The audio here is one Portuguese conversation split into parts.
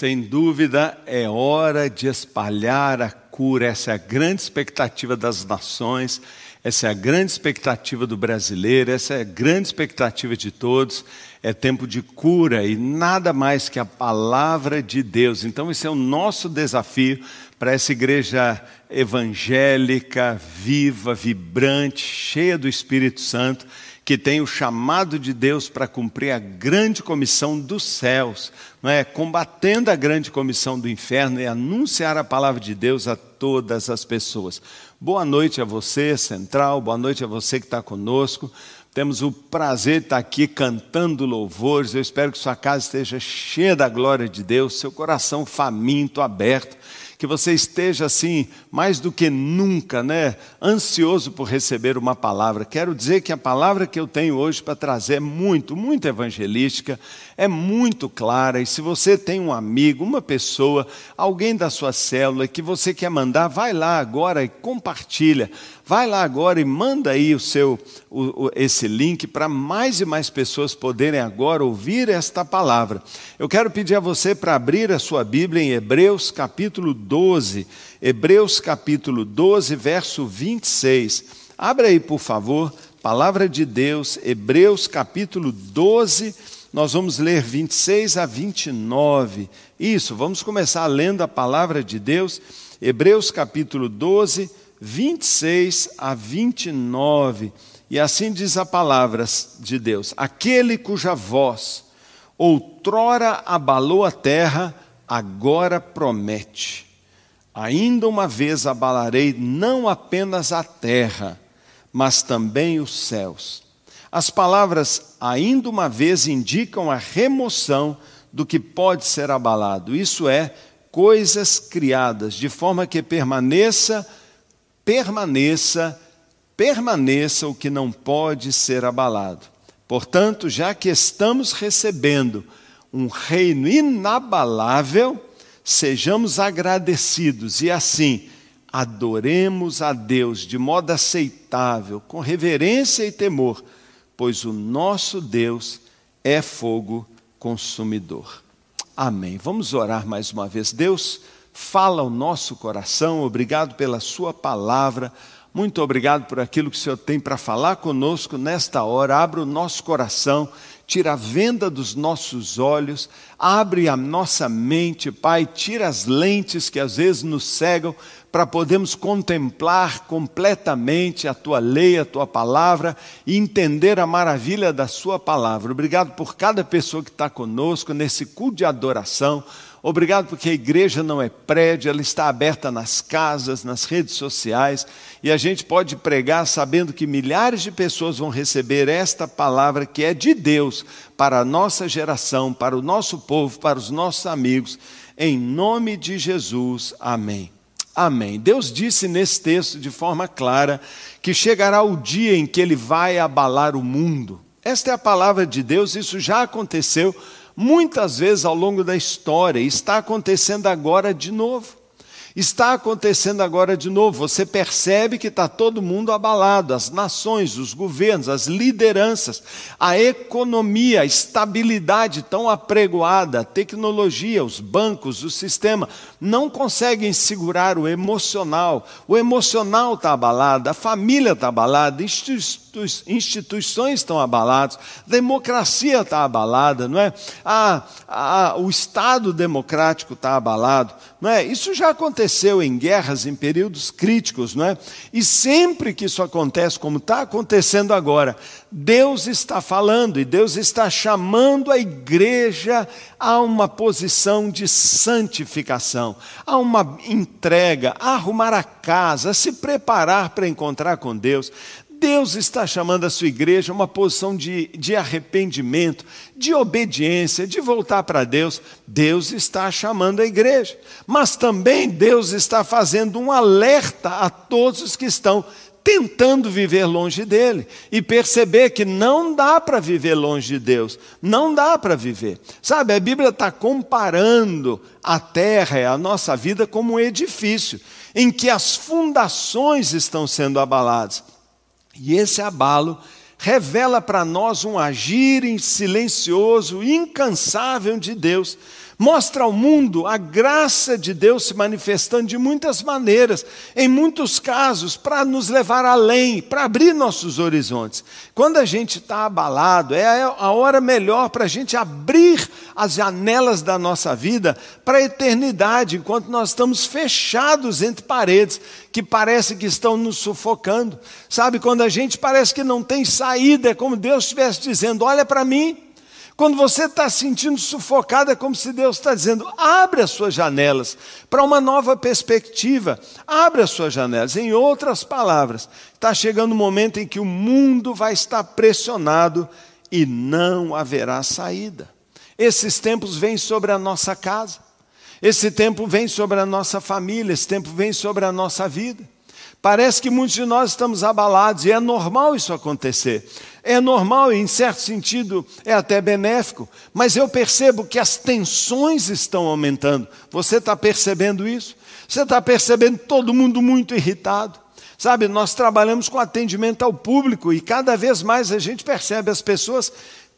Sem dúvida, é hora de espalhar a cura. Essa é a grande expectativa das nações, essa é a grande expectativa do brasileiro, essa é a grande expectativa de todos. É tempo de cura e nada mais que a palavra de Deus. Então, esse é o nosso desafio para essa igreja evangélica, viva, vibrante, cheia do Espírito Santo que tem o chamado de Deus para cumprir a grande comissão dos céus, não é? combatendo a grande comissão do inferno e anunciar a palavra de Deus a todas as pessoas. Boa noite a você, Central, boa noite a você que está conosco. Temos o prazer de estar aqui cantando louvores. Eu espero que sua casa esteja cheia da glória de Deus, seu coração faminto, aberto que você esteja assim, mais do que nunca, né, ansioso por receber uma palavra. Quero dizer que a palavra que eu tenho hoje para trazer é muito, muito evangelística, é muito clara. E se você tem um amigo, uma pessoa, alguém da sua célula que você quer mandar, vai lá agora e compartilha. Vai lá agora e manda aí o seu o, o, esse link para mais e mais pessoas poderem agora ouvir esta palavra. Eu quero pedir a você para abrir a sua Bíblia em Hebreus capítulo 12, Hebreus capítulo 12, verso 26. Abra aí, por favor, palavra de Deus, Hebreus capítulo 12, nós vamos ler 26 a 29. Isso, vamos começar lendo a palavra de Deus, Hebreus capítulo 12, 26 a 29. E assim diz a palavra de Deus: Aquele cuja voz outrora abalou a terra, agora promete. Ainda uma vez abalarei não apenas a terra, mas também os céus. As palavras ainda uma vez indicam a remoção do que pode ser abalado, isso é, coisas criadas, de forma que permaneça permaneça, permaneça o que não pode ser abalado. Portanto, já que estamos recebendo um reino inabalável, sejamos agradecidos e assim adoremos a Deus de modo aceitável, com reverência e temor, pois o nosso Deus é fogo consumidor. Amém. Vamos orar mais uma vez. Deus, fala ao nosso coração. Obrigado pela Sua palavra. Muito obrigado por aquilo que o Senhor tem para falar conosco nesta hora. Abra o nosso coração, tira a venda dos nossos olhos, abre a nossa mente, Pai, tira as lentes que às vezes nos cegam para podermos contemplar completamente a tua lei, a tua palavra e entender a maravilha da Sua palavra. Obrigado por cada pessoa que está conosco nesse culto de adoração. Obrigado porque a igreja não é prédio, ela está aberta nas casas, nas redes sociais, e a gente pode pregar sabendo que milhares de pessoas vão receber esta palavra que é de Deus para a nossa geração, para o nosso povo, para os nossos amigos. Em nome de Jesus. Amém. Amém. Deus disse nesse texto de forma clara que chegará o dia em que ele vai abalar o mundo. Esta é a palavra de Deus, isso já aconteceu muitas vezes ao longo da história, está acontecendo agora de novo. Está acontecendo agora de novo. Você percebe que está todo mundo abalado: as nações, os governos, as lideranças, a economia, a estabilidade tão apregoada, a tecnologia, os bancos, o sistema, não conseguem segurar o emocional. O emocional está abalado, a família está abalada, instituições estão abaladas, democracia está abalada, não é? A, a, o Estado democrático está abalado, não é? Isso já aconteceu em guerras, em períodos críticos, não é? E sempre que isso acontece, como está acontecendo agora, Deus está falando e Deus está chamando a igreja a uma posição de santificação, a uma entrega, a arrumar a casa, a se preparar para encontrar com Deus. Deus está chamando a sua igreja a uma posição de, de arrependimento, de obediência, de voltar para Deus. Deus está chamando a igreja. Mas também Deus está fazendo um alerta a todos os que estão tentando viver longe dele e perceber que não dá para viver longe de Deus, não dá para viver. Sabe, a Bíblia está comparando a terra e a nossa vida como um edifício em que as fundações estão sendo abaladas. E esse abalo revela para nós um agir silencioso, incansável de Deus, mostra ao mundo a graça de Deus se manifestando de muitas maneiras, em muitos casos, para nos levar além, para abrir nossos horizontes. Quando a gente está abalado, é a hora melhor para a gente abrir as janelas da nossa vida para a eternidade, enquanto nós estamos fechados entre paredes que parece que estão nos sufocando. Sabe, quando a gente parece que não tem saída, é como Deus estivesse dizendo: olha para mim. Quando você está sentindo sufocado, é como se Deus está dizendo: abre as suas janelas para uma nova perspectiva, abre as suas janelas. Em outras palavras, está chegando o um momento em que o mundo vai estar pressionado e não haverá saída. Esses tempos vêm sobre a nossa casa, esse tempo vem sobre a nossa família, esse tempo vem sobre a nossa vida. Parece que muitos de nós estamos abalados e é normal isso acontecer. É normal, e em certo sentido é até benéfico, mas eu percebo que as tensões estão aumentando. Você está percebendo isso? Você está percebendo todo mundo muito irritado? Sabe, nós trabalhamos com atendimento ao público e cada vez mais a gente percebe as pessoas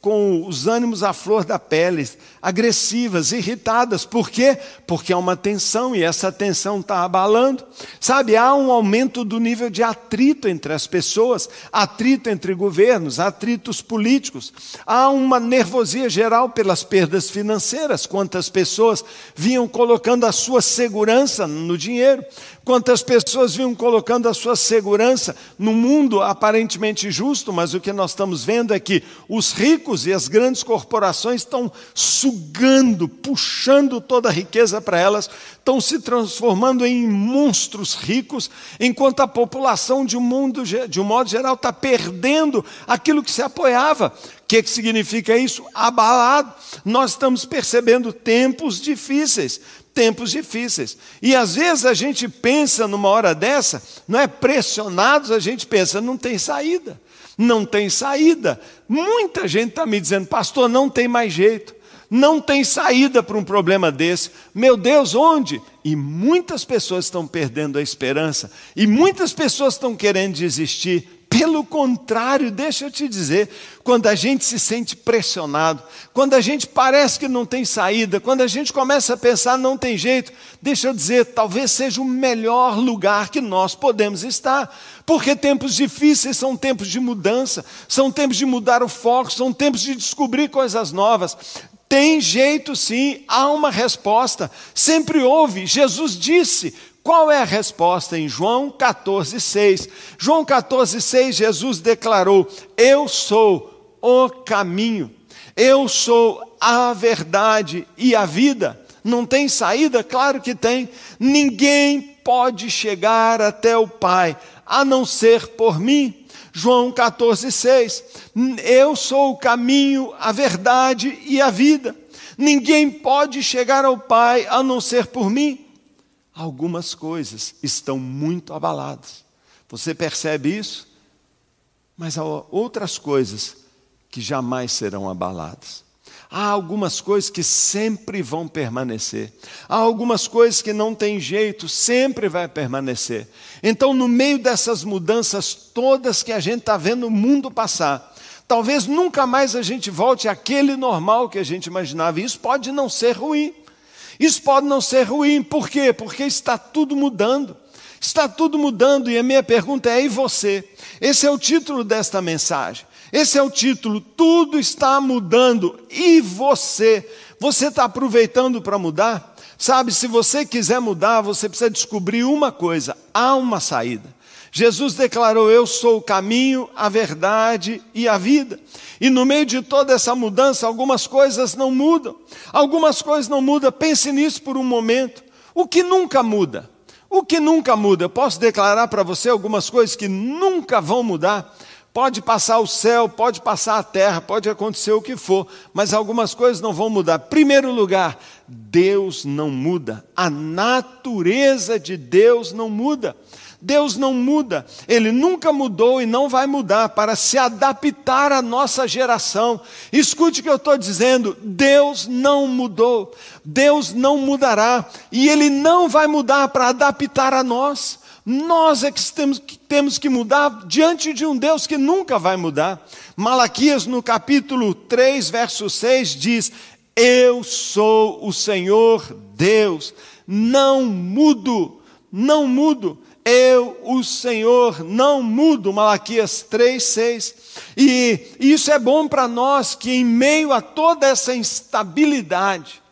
com os ânimos à flor da pele, agressivas, irritadas. Por quê? Porque há uma tensão e essa tensão está abalando. Sabe, há um aumento do nível de atrito entre as pessoas, atrito entre governos, atritos políticos. Há uma nervosia geral pelas perdas financeiras. Quantas pessoas vinham colocando a sua segurança no dinheiro, Quantas pessoas vinham colocando a sua segurança no mundo aparentemente justo, mas o que nós estamos vendo é que os ricos e as grandes corporações estão sugando, puxando toda a riqueza para elas, estão se transformando em monstros ricos, enquanto a população de um, mundo, de um modo geral está perdendo aquilo que se apoiava. O que, que significa isso? Abalado. Nós estamos percebendo tempos difíceis, tempos difíceis. E às vezes a gente pensa numa hora dessa, não é pressionados, a gente pensa, não tem saída. Não tem saída. Muita gente está me dizendo, pastor, não tem mais jeito. Não tem saída para um problema desse. Meu Deus, onde? E muitas pessoas estão perdendo a esperança. E muitas pessoas estão querendo desistir. Pelo contrário, deixa eu te dizer, quando a gente se sente pressionado, quando a gente parece que não tem saída, quando a gente começa a pensar não tem jeito, deixa eu dizer, talvez seja o melhor lugar que nós podemos estar, porque tempos difíceis são tempos de mudança, são tempos de mudar o foco, são tempos de descobrir coisas novas. Tem jeito sim, há uma resposta, sempre houve. Jesus disse: qual é a resposta em João 14,6? João 14,6, Jesus declarou: Eu sou o caminho, eu sou a verdade e a vida. Não tem saída? Claro que tem. Ninguém pode chegar até o Pai a não ser por mim. João 14,6. Eu sou o caminho, a verdade e a vida. Ninguém pode chegar ao Pai a não ser por mim algumas coisas estão muito abaladas. Você percebe isso? Mas há outras coisas que jamais serão abaladas. Há algumas coisas que sempre vão permanecer. Há algumas coisas que não tem jeito, sempre vai permanecer. Então, no meio dessas mudanças todas que a gente está vendo o mundo passar, talvez nunca mais a gente volte àquele normal que a gente imaginava. Isso pode não ser ruim. Isso pode não ser ruim, por quê? Porque está tudo mudando. Está tudo mudando, e a minha pergunta é: e você? Esse é o título desta mensagem. Esse é o título: Tudo está mudando, e você? Você está aproveitando para mudar? Sabe, se você quiser mudar, você precisa descobrir uma coisa: há uma saída. Jesus declarou: Eu sou o caminho, a verdade e a vida. E no meio de toda essa mudança, algumas coisas não mudam. Algumas coisas não mudam. Pense nisso por um momento. O que nunca muda? O que nunca muda? Eu posso declarar para você algumas coisas que nunca vão mudar. Pode passar o céu, pode passar a terra, pode acontecer o que for, mas algumas coisas não vão mudar. Primeiro lugar, Deus não muda. A natureza de Deus não muda. Deus não muda, Ele nunca mudou e não vai mudar para se adaptar à nossa geração. Escute o que eu estou dizendo: Deus não mudou, Deus não mudará e Ele não vai mudar para adaptar a nós. Nós é que temos, que temos que mudar diante de um Deus que nunca vai mudar. Malaquias, no capítulo 3, verso 6, diz: Eu sou o Senhor Deus, não mudo, não mudo. Eu, o Senhor, não mudo. Malaquias 3, 6. E isso é bom para nós que, em meio a toda essa instabilidade,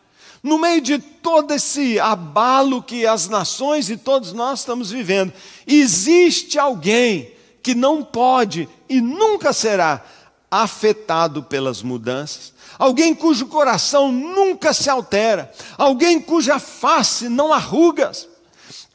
no meio de todo esse abalo que as nações e todos nós estamos vivendo, existe alguém que não pode e nunca será afetado pelas mudanças, alguém cujo coração nunca se altera, alguém cuja face não arrugas.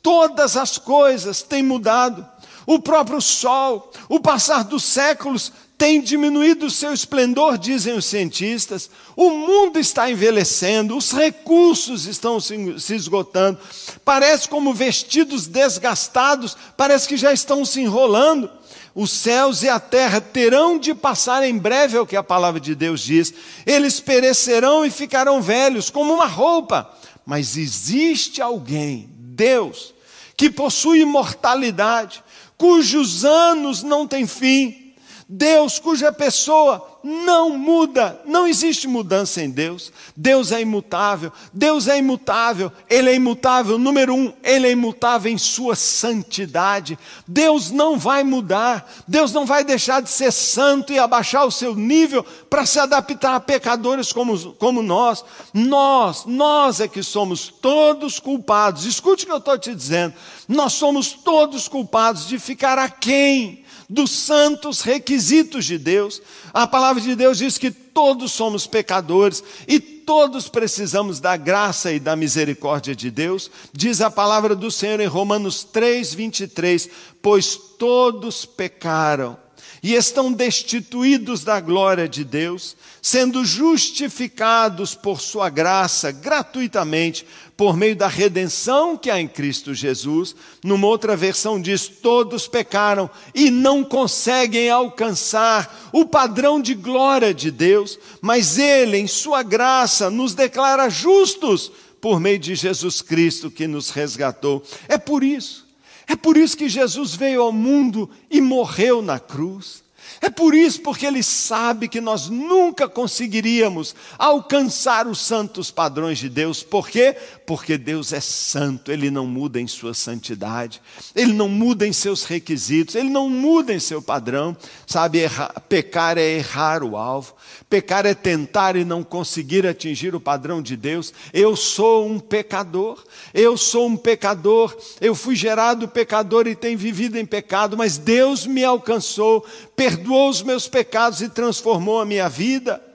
Todas as coisas têm mudado. O próprio sol, o passar dos séculos tem diminuído o seu esplendor, dizem os cientistas. O mundo está envelhecendo, os recursos estão se, esgotando. Parece como vestidos desgastados, parece que já estão se enrolando. Os céus e a terra terão de passar em breve, é o que a palavra de Deus diz. Eles perecerão e ficarão velhos, como uma roupa. Mas existe alguém, Deus, que possui imortalidade, cujos anos não têm fim Deus, cuja pessoa não muda, não existe mudança em Deus. Deus é imutável, Deus é imutável, Ele é imutável. Número um, Ele é imutável em Sua santidade. Deus não vai mudar, Deus não vai deixar de ser santo e abaixar o seu nível para se adaptar a pecadores como, como nós. Nós, nós é que somos todos culpados. Escute o que eu estou te dizendo. Nós somos todos culpados de ficar aquém dos santos requisitos de Deus. A palavra de Deus diz que todos somos pecadores e todos precisamos da graça e da misericórdia de Deus. Diz a palavra do Senhor em Romanos 3, 23: Pois todos pecaram e estão destituídos da glória de Deus, sendo justificados por Sua graça gratuitamente, por meio da redenção que há em Cristo Jesus. Numa outra versão diz: todos pecaram e não conseguem alcançar o padrão de glória de Deus, mas Ele, em Sua graça, nos declara justos por meio de Jesus Cristo que nos resgatou. É por isso é por isso que Jesus veio ao mundo e morreu na cruz. É por isso, porque Ele sabe que nós nunca conseguiríamos alcançar os santos padrões de Deus. Por quê? Porque Deus é santo, Ele não muda em sua santidade, Ele não muda em seus requisitos, Ele não muda em seu padrão. Sabe, errar, pecar é errar o alvo, pecar é tentar e não conseguir atingir o padrão de Deus. Eu sou um pecador, eu sou um pecador, eu fui gerado pecador e tenho vivido em pecado, mas Deus me alcançou, perdoou os meus pecados e transformou a minha vida.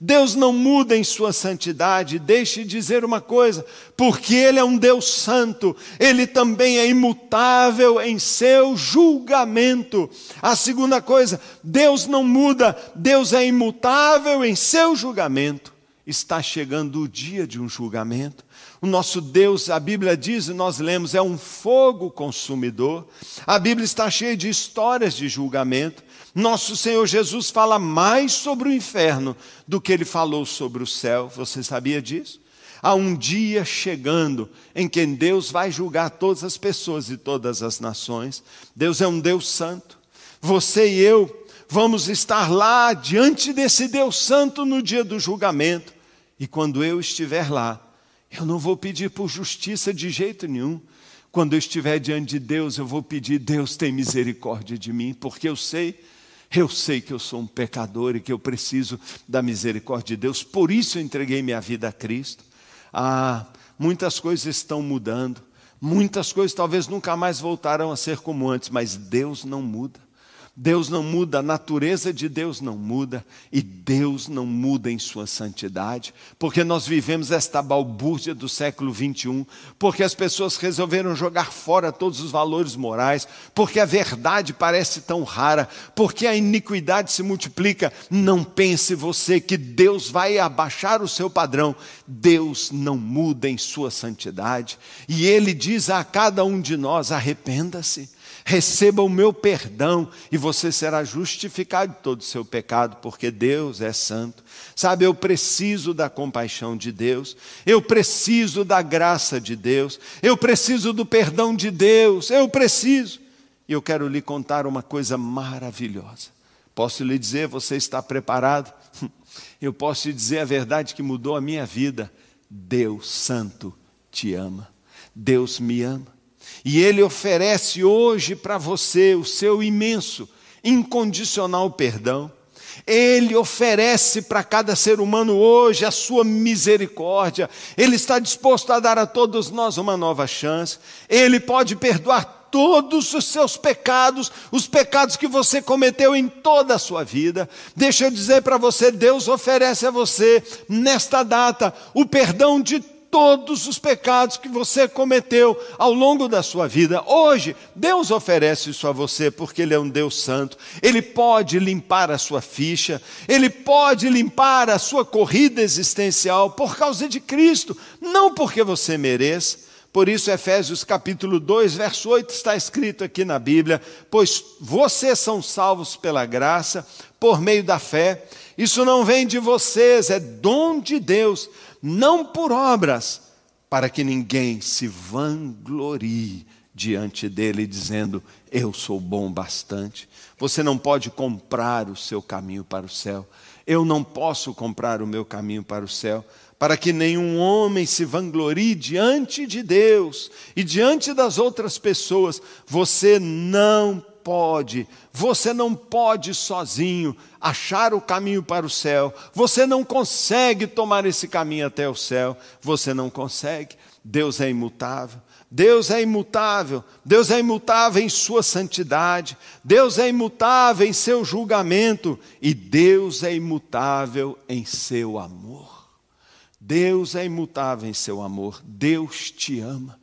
Deus não muda em sua santidade, deixe dizer uma coisa, porque Ele é um Deus santo, Ele também é imutável em seu julgamento. A segunda coisa, Deus não muda, Deus é imutável em seu julgamento. Está chegando o dia de um julgamento. O nosso Deus, a Bíblia diz, e nós lemos, é um fogo consumidor. A Bíblia está cheia de histórias de julgamento. Nosso Senhor Jesus fala mais sobre o inferno do que ele falou sobre o céu. Você sabia disso? Há um dia chegando em que Deus vai julgar todas as pessoas e todas as nações. Deus é um Deus santo. Você e eu vamos estar lá diante desse Deus santo no dia do julgamento. E quando eu estiver lá, eu não vou pedir por justiça de jeito nenhum. Quando eu estiver diante de Deus, eu vou pedir: Deus tem misericórdia de mim, porque eu sei, eu sei que eu sou um pecador e que eu preciso da misericórdia de Deus. Por isso eu entreguei minha vida a Cristo. Ah, muitas coisas estão mudando, muitas coisas talvez nunca mais voltarão a ser como antes, mas Deus não muda. Deus não muda, a natureza de Deus não muda e Deus não muda em sua santidade, porque nós vivemos esta balbúrdia do século 21, porque as pessoas resolveram jogar fora todos os valores morais, porque a verdade parece tão rara, porque a iniquidade se multiplica. Não pense você que Deus vai abaixar o seu padrão, Deus não muda em sua santidade, e Ele diz a cada um de nós: arrependa-se receba o meu perdão e você será justificado de todo o seu pecado, porque Deus é santo. Sabe, eu preciso da compaixão de Deus, eu preciso da graça de Deus, eu preciso do perdão de Deus, eu preciso. E eu quero lhe contar uma coisa maravilhosa. Posso lhe dizer, você está preparado? Eu posso te dizer a verdade que mudou a minha vida. Deus Santo te ama. Deus me ama. E Ele oferece hoje para você o seu imenso, incondicional perdão. Ele oferece para cada ser humano hoje a sua misericórdia. Ele está disposto a dar a todos nós uma nova chance. Ele pode perdoar todos os seus pecados, os pecados que você cometeu em toda a sua vida. Deixa eu dizer para você: Deus oferece a você, nesta data, o perdão de todos os pecados que você cometeu ao longo da sua vida. Hoje, Deus oferece isso a você porque Ele é um Deus santo. Ele pode limpar a sua ficha, Ele pode limpar a sua corrida existencial por causa de Cristo, não porque você mereça. Por isso, Efésios capítulo 2, verso 8 está escrito aqui na Bíblia: Pois vocês são salvos pela graça, por meio da fé. Isso não vem de vocês, é dom de Deus, não por obras, para que ninguém se vanglorie diante dele, dizendo: Eu sou bom bastante. Você não pode comprar o seu caminho para o céu. Eu não posso comprar o meu caminho para o céu para que nenhum homem se vanglorie diante de Deus e diante das outras pessoas. Você não pode, você não pode sozinho achar o caminho para o céu, você não consegue tomar esse caminho até o céu, você não consegue. Deus é imutável. Deus é imutável, Deus é imutável em sua santidade, Deus é imutável em seu julgamento e Deus é imutável em seu amor. Deus é imutável em seu amor, Deus te ama.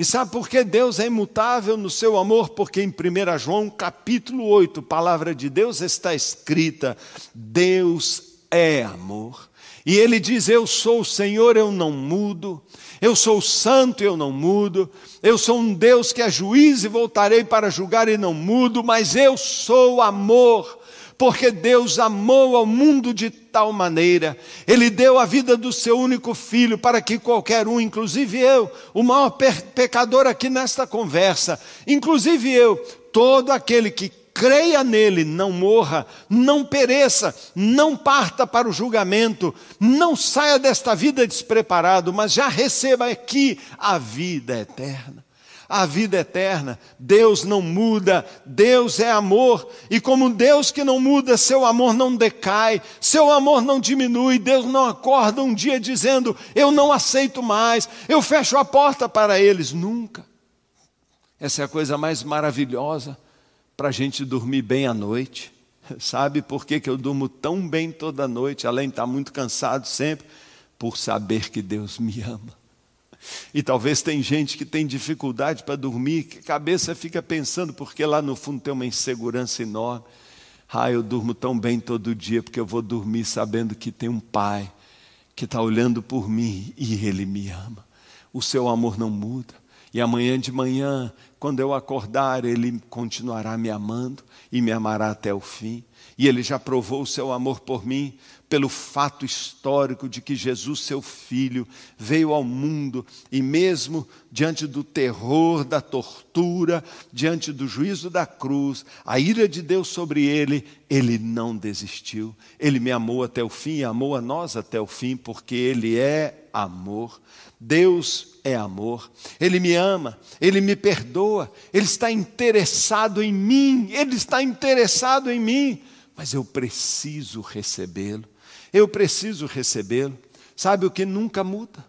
E sabe por que Deus é imutável no seu amor? Porque em 1 João capítulo 8, palavra de Deus está escrita: Deus é amor. E ele diz: Eu sou o Senhor, eu não mudo. Eu sou o santo, eu não mudo. Eu sou um Deus que é juiz e voltarei para julgar e não mudo, mas eu sou amor porque Deus amou ao mundo de tal maneira, Ele deu a vida do seu único filho para que qualquer um, inclusive eu, o maior pecador aqui nesta conversa, inclusive eu, todo aquele que creia nele, não morra, não pereça, não parta para o julgamento, não saia desta vida despreparado, mas já receba aqui a vida eterna a vida eterna. Deus não muda, Deus é amor, e como Deus que não muda, seu amor não decai, seu amor não diminui, Deus não acorda um dia dizendo: Eu não aceito mais, eu fecho a porta para eles. Nunca. Essa é a coisa mais maravilhosa para a gente dormir bem à noite. Sabe por que, que eu durmo tão bem toda noite, além de estar muito cansado sempre? Por saber que Deus me ama. E talvez tem gente que tem dificuldade para dormir, que a cabeça fica pensando, porque lá no fundo tem uma insegurança enorme. Ah, eu durmo tão bem todo dia, porque eu vou dormir sabendo que tem um pai que está olhando por mim e ele me ama. O seu amor não muda. E amanhã de manhã, quando eu acordar, ele continuará me amando e me amará até o fim. E ele já provou o seu amor por mim, pelo fato histórico de que Jesus, seu filho, veio ao mundo e, mesmo diante do terror, da tortura, diante do juízo da cruz, a ira de Deus sobre ele, ele não desistiu. Ele me amou até o fim e amou a nós até o fim, porque ele é amor. Deus é amor, Ele me ama, Ele me perdoa, Ele está interessado em mim, Ele está interessado em mim, mas eu preciso recebê-lo. Eu preciso recebê-lo. Sabe o que nunca muda?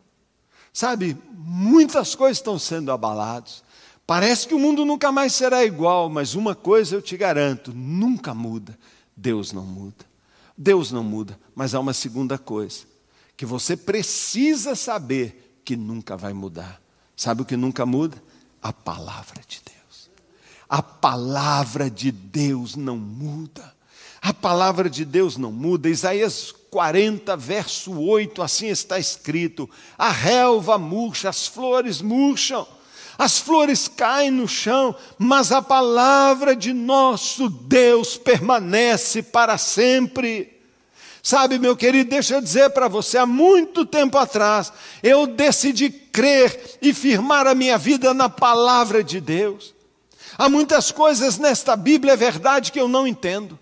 Sabe, muitas coisas estão sendo abaladas. Parece que o mundo nunca mais será igual, mas uma coisa eu te garanto: nunca muda. Deus não muda. Deus não muda, mas há uma segunda coisa que você precisa saber que nunca vai mudar. Sabe o que nunca muda? A palavra de Deus. A palavra de Deus não muda. A palavra de Deus não muda. Isaías 40, verso 8, assim está escrito: A relva murcha, as flores murcham, as flores caem no chão, mas a palavra de nosso Deus permanece para sempre. Sabe, meu querido, deixa eu dizer para você, há muito tempo atrás, eu decidi crer e firmar a minha vida na palavra de Deus. Há muitas coisas nesta Bíblia, é verdade, que eu não entendo.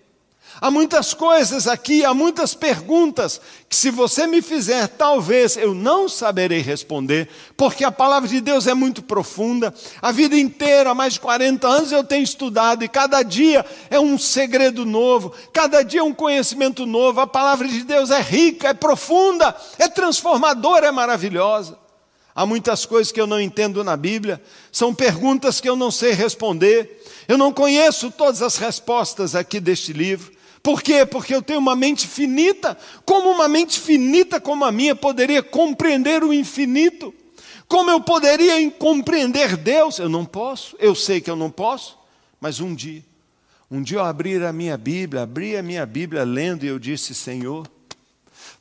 Há muitas coisas aqui, há muitas perguntas que, se você me fizer, talvez eu não saberei responder, porque a palavra de Deus é muito profunda. A vida inteira, há mais de 40 anos, eu tenho estudado, e cada dia é um segredo novo, cada dia é um conhecimento novo. A palavra de Deus é rica, é profunda, é transformadora, é maravilhosa. Há muitas coisas que eu não entendo na Bíblia, são perguntas que eu não sei responder. Eu não conheço todas as respostas aqui deste livro. Por quê? Porque eu tenho uma mente finita. Como uma mente finita como a minha poderia compreender o infinito? Como eu poderia compreender Deus? Eu não posso, eu sei que eu não posso, mas um dia, um dia eu abri a minha Bíblia, abri a minha Bíblia lendo e eu disse: Senhor,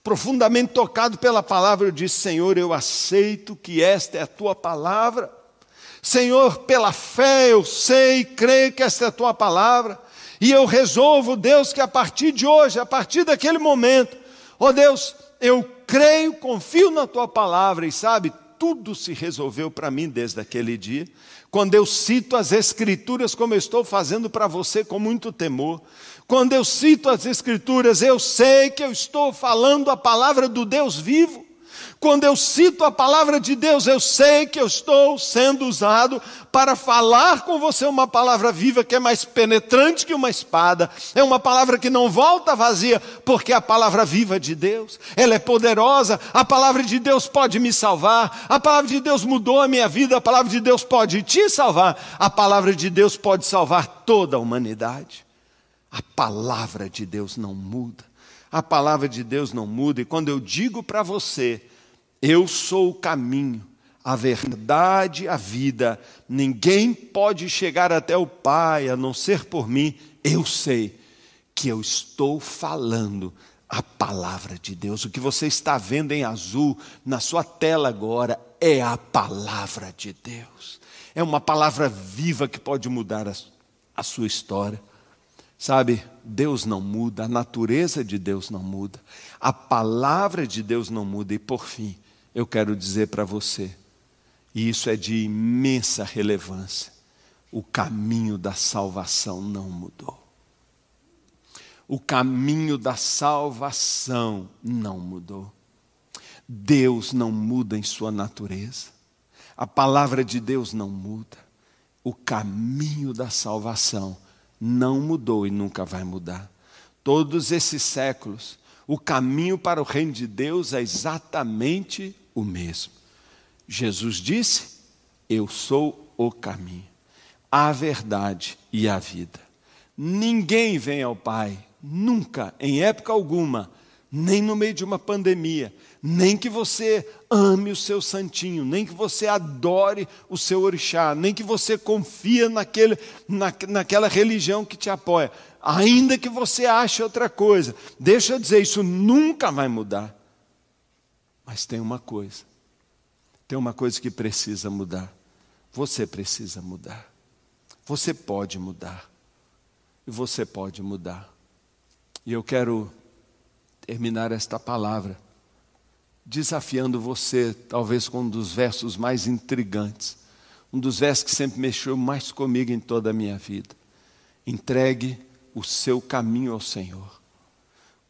profundamente tocado pela palavra, eu disse: Senhor, eu aceito que esta é a tua palavra. Senhor, pela fé eu sei e creio que esta é a tua palavra. E eu resolvo, Deus, que a partir de hoje, a partir daquele momento, ó oh Deus, eu creio, confio na tua palavra e sabe, tudo se resolveu para mim desde aquele dia. Quando eu cito as Escrituras, como eu estou fazendo para você com muito temor, quando eu cito as Escrituras, eu sei que eu estou falando a palavra do Deus vivo. Quando eu cito a palavra de Deus, eu sei que eu estou sendo usado para falar com você uma palavra viva que é mais penetrante que uma espada. É uma palavra que não volta vazia, porque a palavra viva de Deus. Ela é poderosa. A palavra de Deus pode me salvar. A palavra de Deus mudou a minha vida. A palavra de Deus pode te salvar. A palavra de Deus pode salvar toda a humanidade. A palavra de Deus não muda. A palavra de Deus não muda. E quando eu digo para você, eu sou o caminho, a verdade, a vida. Ninguém pode chegar até o Pai a não ser por mim. Eu sei que eu estou falando a palavra de Deus. O que você está vendo em azul na sua tela agora é a palavra de Deus. É uma palavra viva que pode mudar a, a sua história. Sabe, Deus não muda, a natureza de Deus não muda, a palavra de Deus não muda, e por fim, eu quero dizer para você, e isso é de imensa relevância: o caminho da salvação não mudou. O caminho da salvação não mudou. Deus não muda em sua natureza. A palavra de Deus não muda. O caminho da salvação não mudou e nunca vai mudar. Todos esses séculos, o caminho para o reino de Deus é exatamente o mesmo. Jesus disse: Eu sou o caminho, a verdade e a vida. Ninguém vem ao Pai, nunca, em época alguma, nem no meio de uma pandemia, nem que você ame o seu santinho, nem que você adore o seu orixá, nem que você confia naquele, na, naquela religião que te apoia, ainda que você ache outra coisa. Deixa eu dizer, isso nunca vai mudar. Mas tem uma coisa. Tem uma coisa que precisa mudar. Você precisa mudar. Você pode mudar. E você pode mudar. E eu quero terminar esta palavra desafiando você, talvez com um dos versos mais intrigantes, um dos versos que sempre mexeu mais comigo em toda a minha vida. Entregue o seu caminho ao Senhor.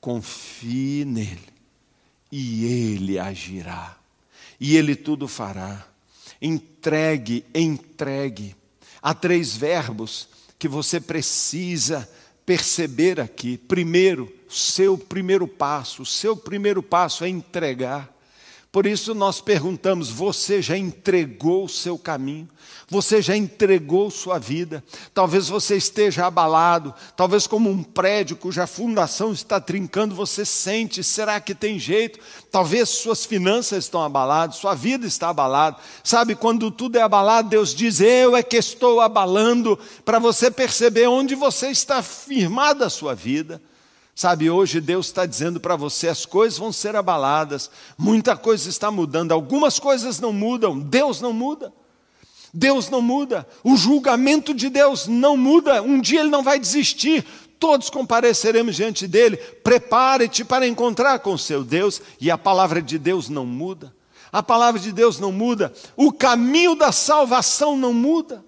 Confie nele e Ele agirá, e Ele tudo fará. Entregue, entregue. Há três verbos que você precisa perceber aqui. Primeiro, seu primeiro passo, o seu primeiro passo é entregar. Por isso nós perguntamos: você já entregou o seu caminho? Você já entregou sua vida? Talvez você esteja abalado, talvez como um prédio cuja fundação está trincando, você sente: será que tem jeito? Talvez suas finanças estão abaladas, sua vida está abalada. Sabe, quando tudo é abalado, Deus diz: Eu é que estou abalando, para você perceber onde você está firmada a sua vida. Sabe, hoje Deus está dizendo para você: as coisas vão ser abaladas, muita coisa está mudando, algumas coisas não mudam, Deus não muda. Deus não muda, o julgamento de Deus não muda, um dia Ele não vai desistir, todos compareceremos diante dele. Prepare-te para encontrar com o seu Deus, e a palavra de Deus não muda. A palavra de Deus não muda, o caminho da salvação não muda.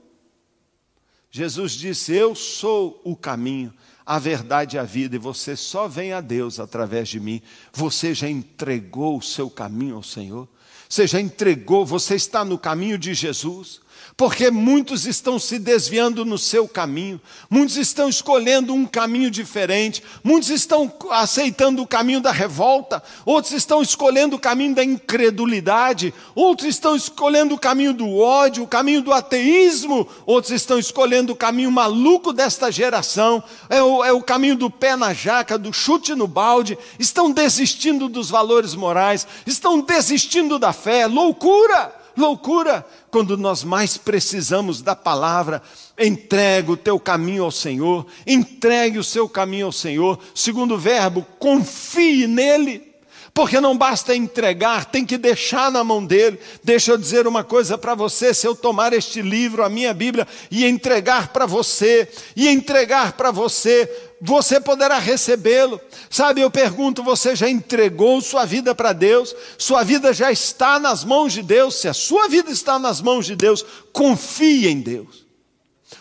Jesus disse: Eu sou o caminho, a verdade e a vida, e você só vem a Deus através de mim. Você já entregou o seu caminho ao Senhor? Você já entregou, você está no caminho de Jesus? Porque muitos estão se desviando no seu caminho, muitos estão escolhendo um caminho diferente, muitos estão aceitando o caminho da revolta, outros estão escolhendo o caminho da incredulidade, outros estão escolhendo o caminho do ódio, o caminho do ateísmo, outros estão escolhendo o caminho maluco desta geração, é o, é o caminho do pé na jaca, do chute no balde, estão desistindo dos valores morais, estão desistindo da fé, loucura loucura, quando nós mais precisamos da palavra. Entregue o teu caminho ao Senhor, entregue o seu caminho ao Senhor. Segundo verbo, confie nele. Porque não basta entregar, tem que deixar na mão dele. Deixa eu dizer uma coisa para você: se eu tomar este livro, a minha Bíblia, e entregar para você, e entregar para você, você poderá recebê-lo. Sabe, eu pergunto: você já entregou sua vida para Deus? Sua vida já está nas mãos de Deus? Se a sua vida está nas mãos de Deus, confie em Deus.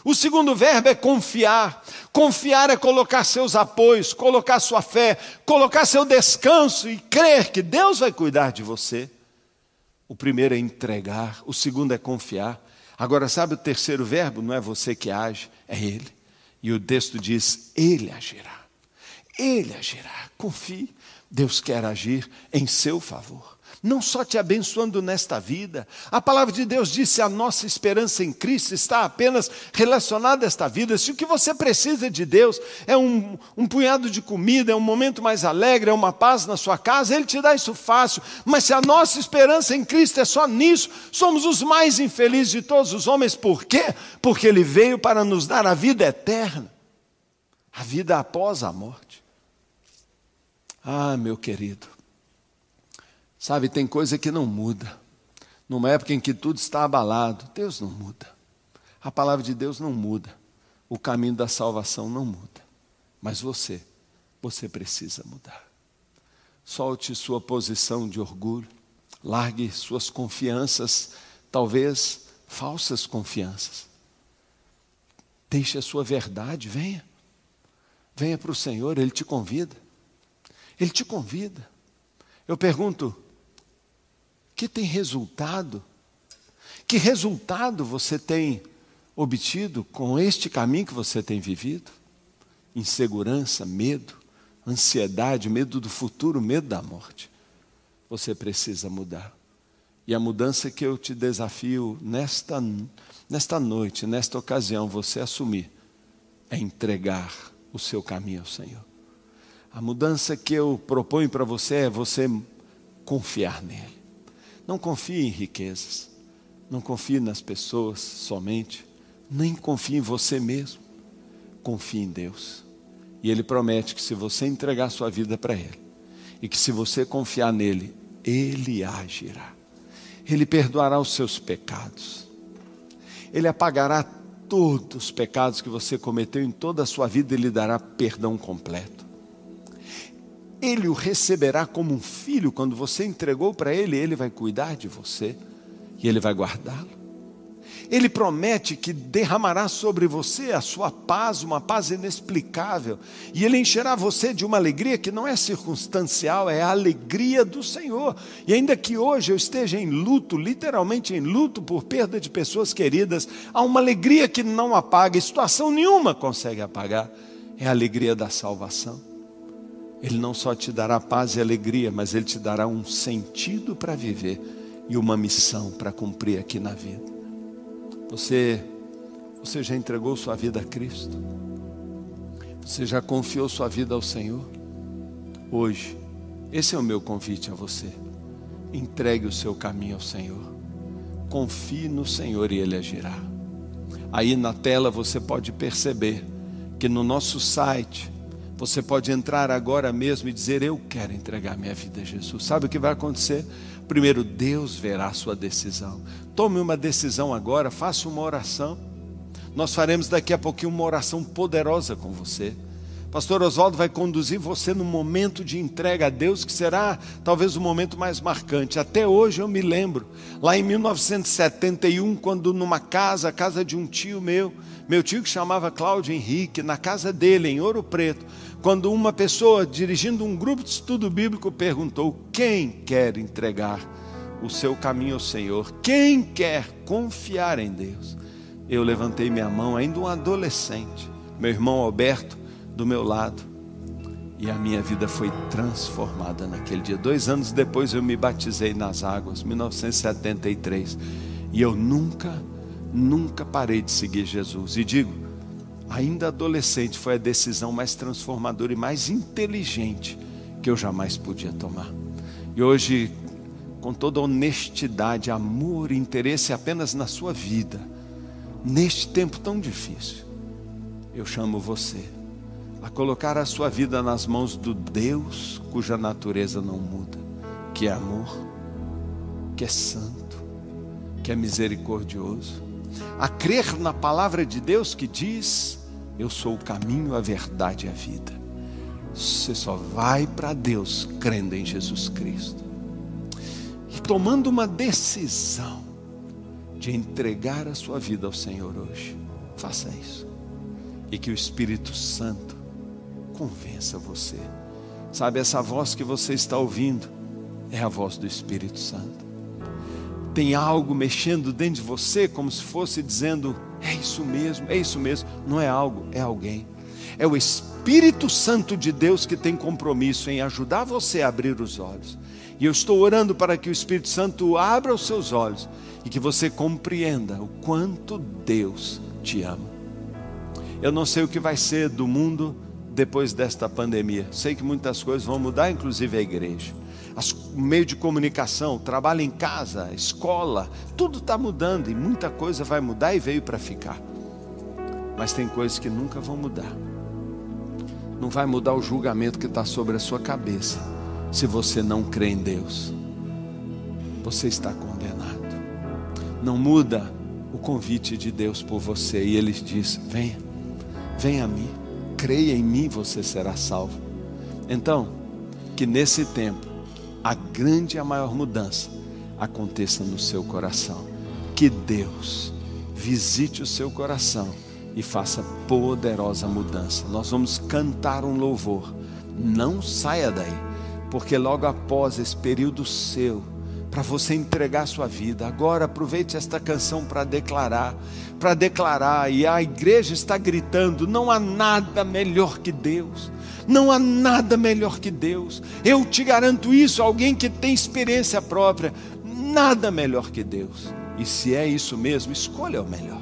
O segundo verbo é confiar. Confiar é colocar seus apoios, colocar sua fé, colocar seu descanso e crer que Deus vai cuidar de você. O primeiro é entregar, o segundo é confiar. Agora, sabe o terceiro verbo? Não é você que age, é Ele. E o texto diz: Ele agirá. Ele agirá. Confie. Deus quer agir em seu favor não só te abençoando nesta vida. A palavra de Deus disse: a nossa esperança em Cristo está apenas relacionada a esta vida. Se o que você precisa de Deus é um, um punhado de comida, é um momento mais alegre, é uma paz na sua casa, Ele te dá isso fácil. Mas se a nossa esperança em Cristo é só nisso, somos os mais infelizes de todos os homens. Por quê? Porque Ele veio para nos dar a vida eterna, a vida após a morte. Ah, meu querido. Sabe, tem coisa que não muda. Numa época em que tudo está abalado, Deus não muda. A palavra de Deus não muda. O caminho da salvação não muda. Mas você, você precisa mudar. Solte sua posição de orgulho. Largue suas confianças, talvez falsas confianças. Deixe a sua verdade, venha. Venha para o Senhor, Ele te convida. Ele te convida. Eu pergunto, que tem resultado. Que resultado você tem obtido com este caminho que você tem vivido? Insegurança, medo, ansiedade, medo do futuro, medo da morte. Você precisa mudar. E a mudança que eu te desafio nesta, nesta noite, nesta ocasião, você assumir, é entregar o seu caminho ao Senhor. A mudança que eu proponho para você é você confiar nele. Não confie em riquezas, não confie nas pessoas somente, nem confie em você mesmo. Confie em Deus. E Ele promete que se você entregar sua vida para Ele, e que se você confiar nele, Ele agirá. Ele perdoará os seus pecados. Ele apagará todos os pecados que você cometeu em toda a sua vida e lhe dará perdão completo. Ele o receberá como um filho quando você entregou para ele, ele vai cuidar de você e ele vai guardá-lo. Ele promete que derramará sobre você a sua paz, uma paz inexplicável, e ele encherá você de uma alegria que não é circunstancial, é a alegria do Senhor. E ainda que hoje eu esteja em luto, literalmente em luto por perda de pessoas queridas, há uma alegria que não apaga, situação nenhuma consegue apagar, é a alegria da salvação. Ele não só te dará paz e alegria, mas Ele te dará um sentido para viver e uma missão para cumprir aqui na vida. Você, você já entregou sua vida a Cristo? Você já confiou sua vida ao Senhor? Hoje, esse é o meu convite a você. Entregue o seu caminho ao Senhor. Confie no Senhor e Ele agirá. Aí na tela você pode perceber que no nosso site, você pode entrar agora mesmo e dizer: Eu quero entregar minha vida a Jesus. Sabe o que vai acontecer? Primeiro, Deus verá a sua decisão. Tome uma decisão agora, faça uma oração. Nós faremos daqui a pouquinho uma oração poderosa com você. Pastor Oswaldo vai conduzir você no momento de entrega a Deus, que será talvez o momento mais marcante. Até hoje eu me lembro, lá em 1971, quando numa casa, casa de um tio meu, meu tio que chamava Cláudio Henrique, na casa dele, em Ouro Preto, quando uma pessoa dirigindo um grupo de estudo bíblico perguntou: quem quer entregar o seu caminho ao Senhor? Quem quer confiar em Deus? Eu levantei minha mão, ainda um adolescente, meu irmão Alberto do meu lado. E a minha vida foi transformada naquele dia. Dois anos depois eu me batizei nas águas, 1973. E eu nunca, nunca parei de seguir Jesus. E digo, ainda adolescente, foi a decisão mais transformadora e mais inteligente que eu jamais podia tomar. E hoje, com toda honestidade, amor e interesse apenas na sua vida, neste tempo tão difícil, eu chamo você a colocar a sua vida nas mãos do Deus cuja natureza não muda, que é amor, que é santo, que é misericordioso, a crer na palavra de Deus que diz: Eu sou o caminho, a verdade e a vida. Você só vai para Deus crendo em Jesus Cristo e tomando uma decisão de entregar a sua vida ao Senhor hoje. Faça isso. E que o Espírito Santo convença você. Sabe, essa voz que você está ouvindo é a voz do Espírito Santo. Tem algo mexendo dentro de você, como se fosse dizendo: é isso mesmo, é isso mesmo. Não é algo, é alguém. É o Espírito Santo de Deus que tem compromisso em ajudar você a abrir os olhos. E eu estou orando para que o Espírito Santo abra os seus olhos e que você compreenda o quanto Deus te ama. Eu não sei o que vai ser do mundo depois desta pandemia. Sei que muitas coisas vão mudar, inclusive a igreja. As, o meio de comunicação, trabalho em casa, escola, tudo está mudando e muita coisa vai mudar e veio para ficar. Mas tem coisas que nunca vão mudar. Não vai mudar o julgamento que está sobre a sua cabeça, se você não crê em Deus. Você está condenado. Não muda o convite de Deus por você e Ele diz: venha, venha a mim creia em mim, você será salvo. Então, que nesse tempo, a grande e a maior mudança aconteça no seu coração. Que Deus visite o seu coração e faça poderosa mudança. Nós vamos cantar um louvor. Não saia daí, porque logo após esse período seu, para você entregar sua vida. Agora aproveite esta canção para declarar, para declarar, e a igreja está gritando: não há nada melhor que Deus. Não há nada melhor que Deus. Eu te garanto isso, alguém que tem experiência própria, nada melhor que Deus. E se é isso mesmo, escolha o melhor.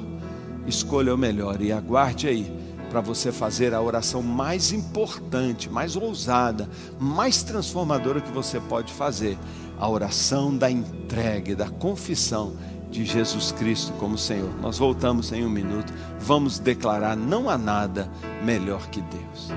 Escolha o melhor e aguarde aí para você fazer a oração mais importante, mais ousada, mais transformadora que você pode fazer a oração da entrega, da confissão de Jesus Cristo como Senhor. Nós voltamos em um minuto, vamos declarar: não há nada melhor que Deus.